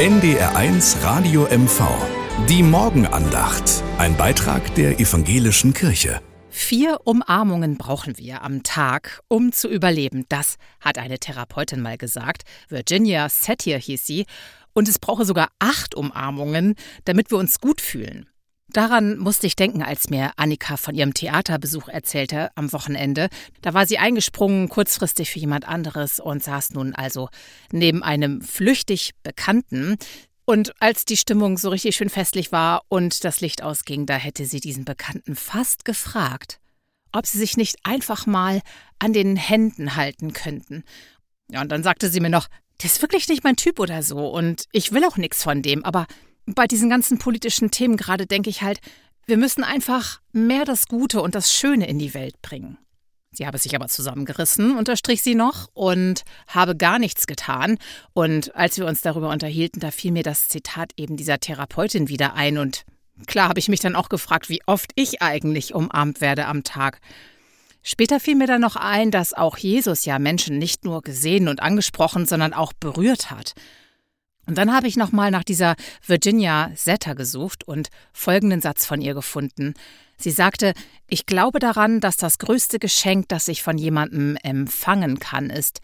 NDR1 Radio MV. Die Morgenandacht. Ein Beitrag der evangelischen Kirche. Vier Umarmungen brauchen wir am Tag, um zu überleben. Das hat eine Therapeutin mal gesagt. Virginia Satir hieß sie. Und es brauche sogar acht Umarmungen, damit wir uns gut fühlen. Daran musste ich denken, als mir Annika von ihrem Theaterbesuch erzählte am Wochenende. Da war sie eingesprungen, kurzfristig für jemand anderes und saß nun also neben einem flüchtig Bekannten. Und als die Stimmung so richtig schön festlich war und das Licht ausging, da hätte sie diesen Bekannten fast gefragt, ob sie sich nicht einfach mal an den Händen halten könnten. Ja, und dann sagte sie mir noch, der ist wirklich nicht mein Typ oder so und ich will auch nichts von dem, aber bei diesen ganzen politischen Themen gerade denke ich halt, wir müssen einfach mehr das Gute und das Schöne in die Welt bringen. Sie habe sich aber zusammengerissen, unterstrich sie noch, und habe gar nichts getan. Und als wir uns darüber unterhielten, da fiel mir das Zitat eben dieser Therapeutin wieder ein. Und klar habe ich mich dann auch gefragt, wie oft ich eigentlich umarmt werde am Tag. Später fiel mir dann noch ein, dass auch Jesus ja Menschen nicht nur gesehen und angesprochen, sondern auch berührt hat. Und dann habe ich nochmal nach dieser Virginia Setter gesucht und folgenden Satz von ihr gefunden. Sie sagte, ich glaube daran, dass das größte Geschenk, das ich von jemandem empfangen kann, ist,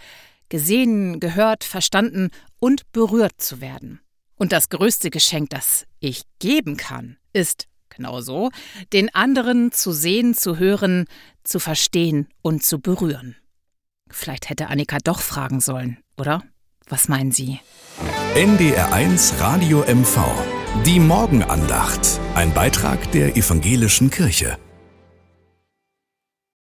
gesehen, gehört, verstanden und berührt zu werden. Und das größte Geschenk, das ich geben kann, ist genauso, den anderen zu sehen, zu hören, zu verstehen und zu berühren. Vielleicht hätte Annika doch fragen sollen, oder? Was meinen Sie? NDR1 Radio MV. Die Morgenandacht. Ein Beitrag der evangelischen Kirche.